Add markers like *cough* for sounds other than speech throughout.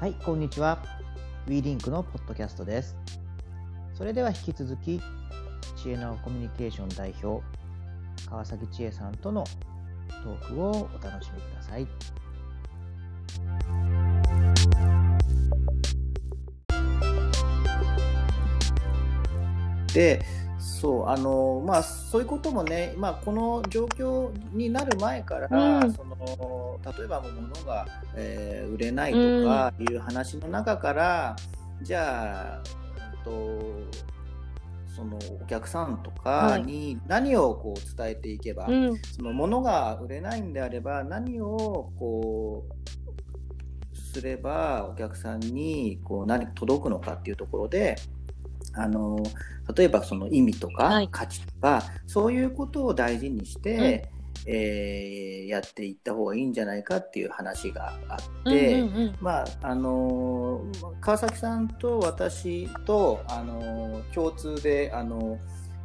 はい、こんにちは。WeLink のポッドキャストです。それでは引き続き、知恵のコミュニケーション代表、川崎千恵さんとのトークをお楽しみください。でそうあのまあそういうこともね、まあ、この状況になる前から、うん。その例えば物が、えー売れないとかいう話の中から、じゃあ、うんとそのお客さんとかに何をこう伝えていけば、うん、その物が売れないんであれば何をこうすればお客さんにこう何届くのかっていうところであの例えばその意味とかはい。価値とか、そういうことを大事にして、えーやっていった方がいいんじゃないかっていう話があって。うんうんうん。まああのー川崎さんと私と、あのー共通で、あの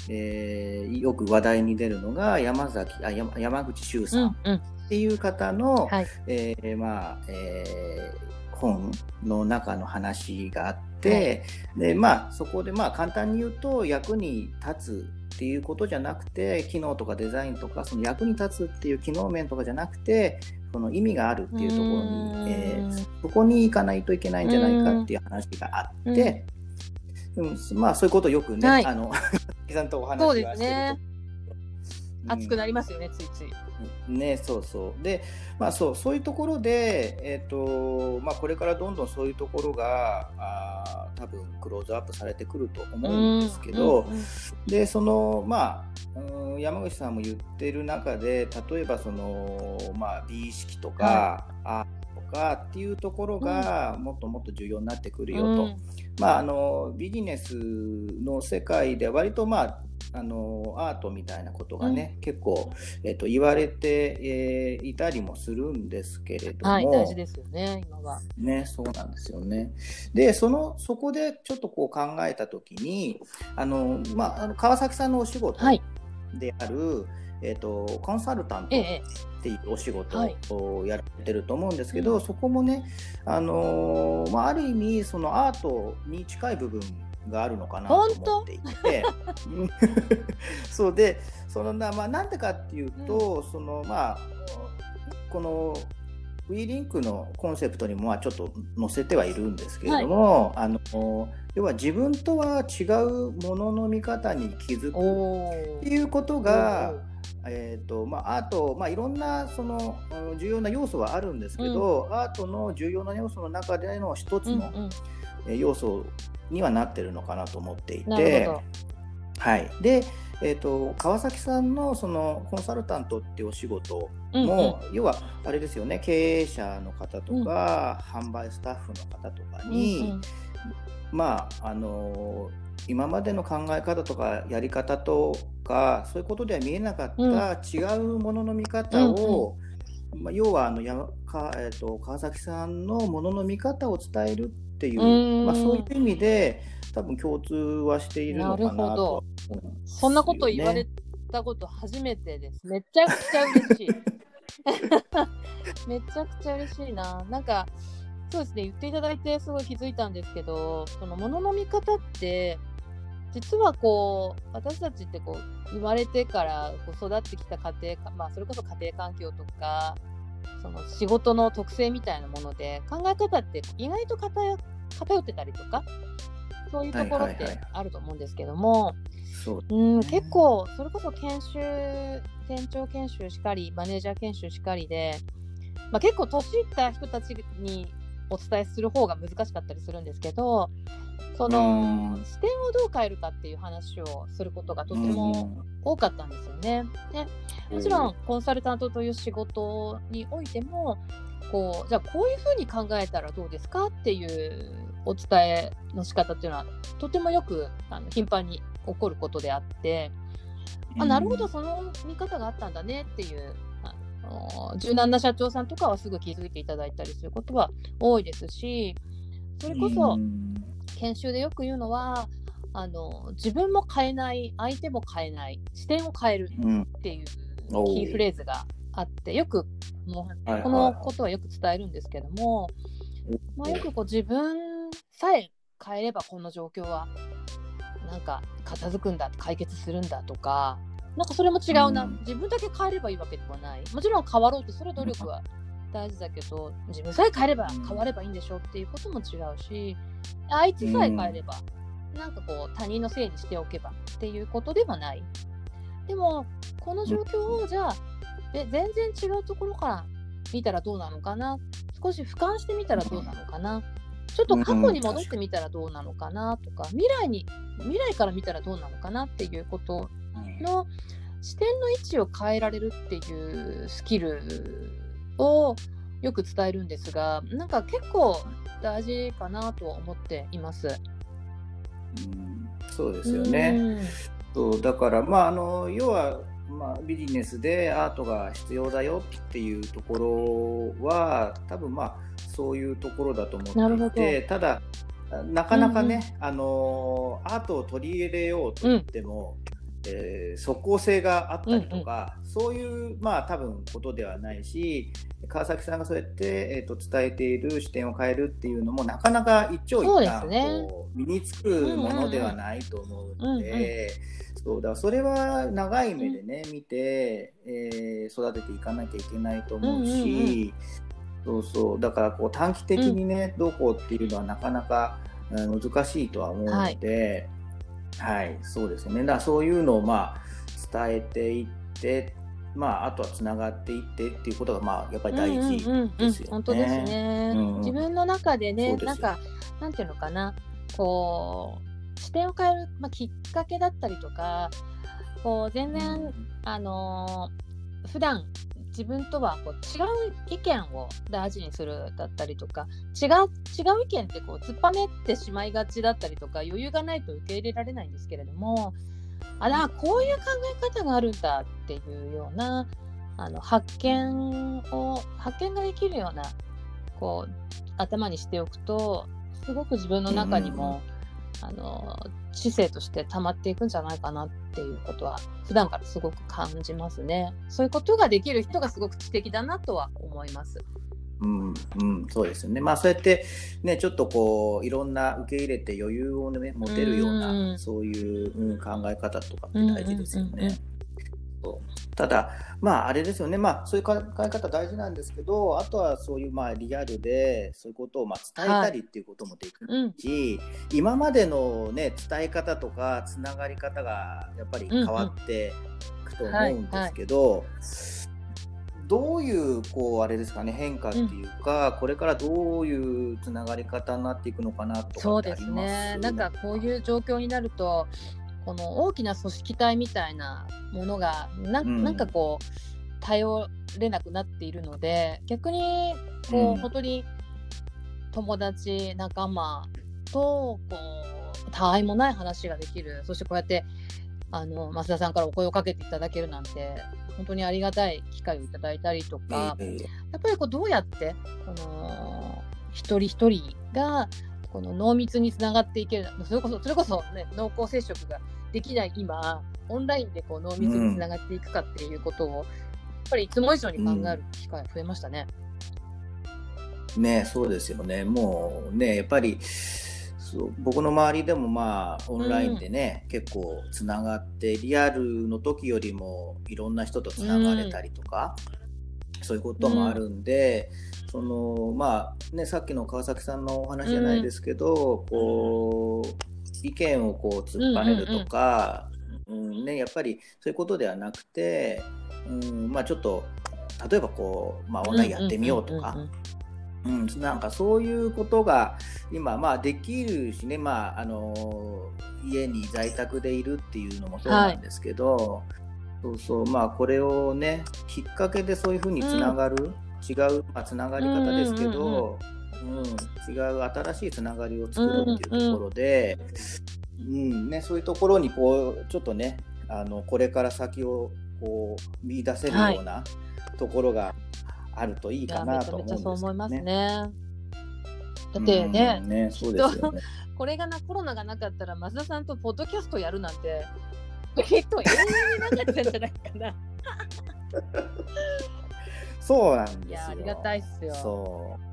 えーよく話題に出るのが山崎あ山山口周さんっうんうん。ていう方の、はい。えーまあえー本の中の話があって、でまあ、そこでまあ簡単に言うと役に立つっていうことじゃなくて機能とかデザインとかその役に立つっていう機能面とかじゃなくてその意味があるっていうところに、えーそこに行かないといけないんじゃないかっていう話があって、うん。まあそういうことをよくね、はい。あの *laughs* 木さんとお話してるとね。うん。熱くなりますよね、ついつい。ね、そうそう。で、まあそう、そういうところで、えっ、と、まあこれからどんどんそういうところが、あー多分クローズアップされてくると思うんですけど、うんうんで、その、まあ、うん山口さんも言ってる中で、例えばその、まあ美意識とか、アートとかっていうところが、もっともっと重要になってくるよと。うんまあ、あのビジネスの世界では割と、まあ、あのアートみたいなことがね、結構、えっと言われて、えーいたりもするんですけれども、はい、大事ですよね、今は。ね、そうなんですよね。で、そのそこでちょっとこう考えたときに、あのまあ、あの川崎さんのお仕事はい、である、えっとコンサルタントええ、っていうお仕事はい。をやられてると思うんですけど、うん。そこもね、あのーまあ、ある意味そのアートに近い部分があるのかなと思っていて。うん。*laughs* そうでそのな、まあ、なんでかっていうと、そのまあこの WeLink のコンセプトにもまあちょっと載せてはいるんですけれども、あの要は自分とは違うものの見方に気づくおっていうことが、えーとまあ、アート、まあ、いろんなそのうん重要な要素はあるんですけど、アートの重要な要素の中での一つの要素にはなってるのかなと思っていて。はい、で、えー、と川崎さんのそのコンサルタントっていうお仕事うんうん。も、要はあれですよね経営者の方とか、販売スタッフの方とかに、うんうん。まああの今までの考え方とかやり方とかそういうことでは見えなかった違うものの見方を、まあ、要はあのやか、えー、と川崎さんのものの見方を伝えるっていう、うんまあ、そういう意味で多分共通はしているのかななるほどね、そんなこと言われたこと初めてです。めちゃくちゃ嬉しい。*laughs* めちゃくちゃ嬉しいな。なんか、そうですね、言っていただいてすごい気づいたんですけど、そのものの見方って、実はこう、私たちってこう、生まれてからこう育ってきた家庭か、まあ、それこそ家庭環境とか、その仕事の特性みたいなもので、考え方って意外と偏偏ってたりとか、そういうところってあると思うんですけども、ん、結構それこそ研修店長研修しかりマネージャー研修しかりで、まあ、結構年いった人たちにお伝えする方が難しかったりするんですけどそのうん。視点をどう変えるかっていう話をすることがとても多かったんですよね。でもちろんコンサルタントという仕事においてもこうじゃあこういうふうに考えたらどうですかっていうお伝えの仕方っていうのはとてもよくあの頻繁に起こることであって、あなるほどその見方があったんだねっていう柔軟な社長さんとかはすぐ気づいていただいたりすることは多いですしそれこそ研修でよく言うのはあの自分も変えない相手も変えない視点を変えるうんっていうキーフレーズがあってよくもうはいはいこのことはよく伝えるんですけども、まあ、よくこう自分さえ変えればこの状況はなんか片付くんだ解決するんだとかなんかそれも違うな、うん、自分だけ変えればいいわけではない。もちろん変わろうとそれ努力は大事だけど自分さえ変えれば変わればいいんでしょっていうことも違うしあいつさえ変えれば、うん、なんかこう他人のせいにしておけばっていうことではない。でもこの状況をじゃあえ全然違うところから見たらどうなのかな？少し俯瞰してみたらどうなのかな？ちょっと過去に戻ってみたらどうなのかなとか未来に未来から見たらどうなのかなっていうことの視点の位置を変えられるっていうスキルをよく伝えるんですがなんか結構大事かなと思っています。うん。そうですよね。そうだからまああの要はまあ、ビジネスでアートが必要だよっていうところは多分まあそういうところだと思っていてただなかなかね、うんうん、あのアートを取り入れようと言っても、うん、えー、即効性があったりとか、うんうん、そういうまあ多分ことではないし川崎さんがそうやって、えーと、伝えている視点を変えるっていうのもなかなか一長一短、ね、身につくものではないと思うので。そうだそれは長い目でね、見て、えー、育てていかなきゃいけないと思うし、そうそうだからこう短期的にね、どうこうっていうのはなかなか、難しいとは思うので、はい、はい、そうですね。だそういうのをまあ伝えていってまあ、あとはつながっていってっていうことが、まあ、やっぱり大事ですよね。うんうん。うん、本当ですね、うん、自分の中でね、なんか、なんていうのかな、こう、視点を変える、まあ、きっかけだったりとか、こう、全然、うん、あのー、普段自分とはこう違う意見を大事にするだったりとか違う違う意見ってこう突っぱねってしまいがちだったりとか余裕がないと受け入れられないんですけれどもあらこういう考え方があるんだっていうようなあの発見を発見ができるようなこう頭にしておくとすごく自分の中にも、うん、あの知性として溜まっていくんじゃないかなっていうことは普段からすごく感じますね。そういうことができる人がすごく知的だなとは思います。うんうん、そうですよね。まあそうやってねちょっとこういろんな受け入れて余裕をね持てるような、うそういう、うん、考え方とかって大事ですよね。ただ、まあ、あれですよね、まあ、そういう考え方大事なんですけど、あとはそういうまあリアルで、そういうことをまあ伝えたりっていうこともできるし、はいうん、今までの、ね、伝え方とか、つながり方がやっぱり変わっていくと思うんですけど、どういうこうあれですかね変化っていうか、うん、これからどういうつながり方になっていくのかなとそうですね。なんかこういう状況になるとこの大きな組織体みたいなものがな,、ん、なんかこう頼れなくなっているので逆にこう、うん、本当に友達仲間とこうたわいもない話ができる。そしてこうやってあの増田さんからお声をかけていただけるなんて本当にありがたい機会をいただいたりとか、やっぱりこうどうやってこの一人一人がこの濃密につながっていける。それこそそれこそ、ね、濃厚接触ができない今オンラインでこう濃密につながっていくかっていうことを、うん、やっぱりいつも以上に考える機会が増えましたね。うん、ねそうですよね。もうねやっぱりそう僕の周りでもまあオンラインでね、うん、結構つながってリアルの時よりもいろんな人とつながれたりとか、そういうこともあるんで。そのまあね、さっきの川崎さんのお話じゃないですけど、こう意見をこう突っぱねるとか、うんね、やっぱりそういうことではなくて、うんまあ、ちょっと例えばこう、まあ、オンラインやってみようとか。うん、なんかそういうことが今、まあ、できるしね、まあ、あの家に在宅でいるっていうのもそうなんですけど、はい、そうそう。まあこれをねきっかけでそういうふうにつながる、うん、違う、まあ、つながり方ですけど、うん、違う新しいつながりを作るっていうところで、うん、うんね、そういうところにこうちょっとねあのこれから先をこう見出せるようなところがあるといいかなと思うんです、ね、そう思いますね。だってね、ねそうでね。これがなコロナがなかったら増田さんとポッドキャストやるなんてと永遠になかったんじゃないかな。*laughs* そうなんですよ。ありがたいっすよ。そう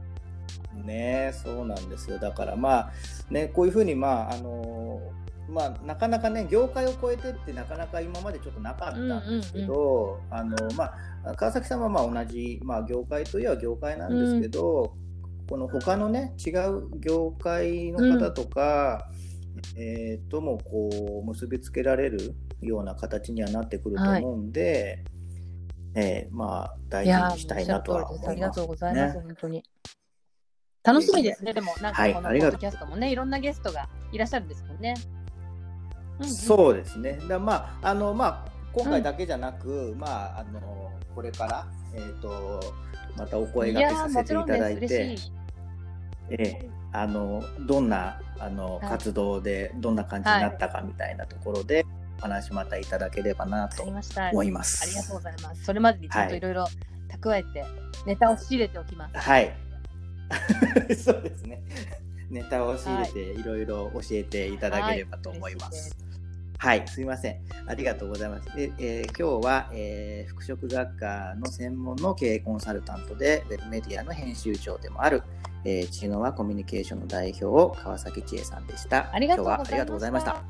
ねそうなんですよだからまあねこういうふうにまああのまあ、なかなかね業界を超えてってなかなか今までちょっとなかったんですけど、あのまあ、川崎さんはまあ同じ、まあ、業界といえば業界なんですけど、うん、この他のね違う業界の方とか、うん、えー、ともこう結びつけられるような形にはなってくると思うんで、はい、えー、まあ大事にしたいなとは思います、ね、ありがとうございます、本当に。楽しみですね、でも、なんかこのポッドキャストもね、はい、いろんなゲストがいらっしゃるんですもんね。うんうん、そうですね。だまああのまあ今回だけじゃなく、うん、まああのこれからえっ、ー、とまたお声がけさせていただいて、ええあのどんなあの、活動でどんな感じになったかみたいなところで、お話またいただければなと思います。ありがとうございます。それまでにちょっといろいろ蓄えて、ネタを仕入れておきます。はい。*laughs* そうですね。ネタを仕入れていろいろ教えていただければと思います。はい、すみません。ありがとうございます。でえー、今日は、えー、服飾学科の専門の経営コンサルタントで、ウェブメディアの編集長でもある、えー、知能はコミュニケーションの代表、川崎千恵さんでした。ありがとうございました。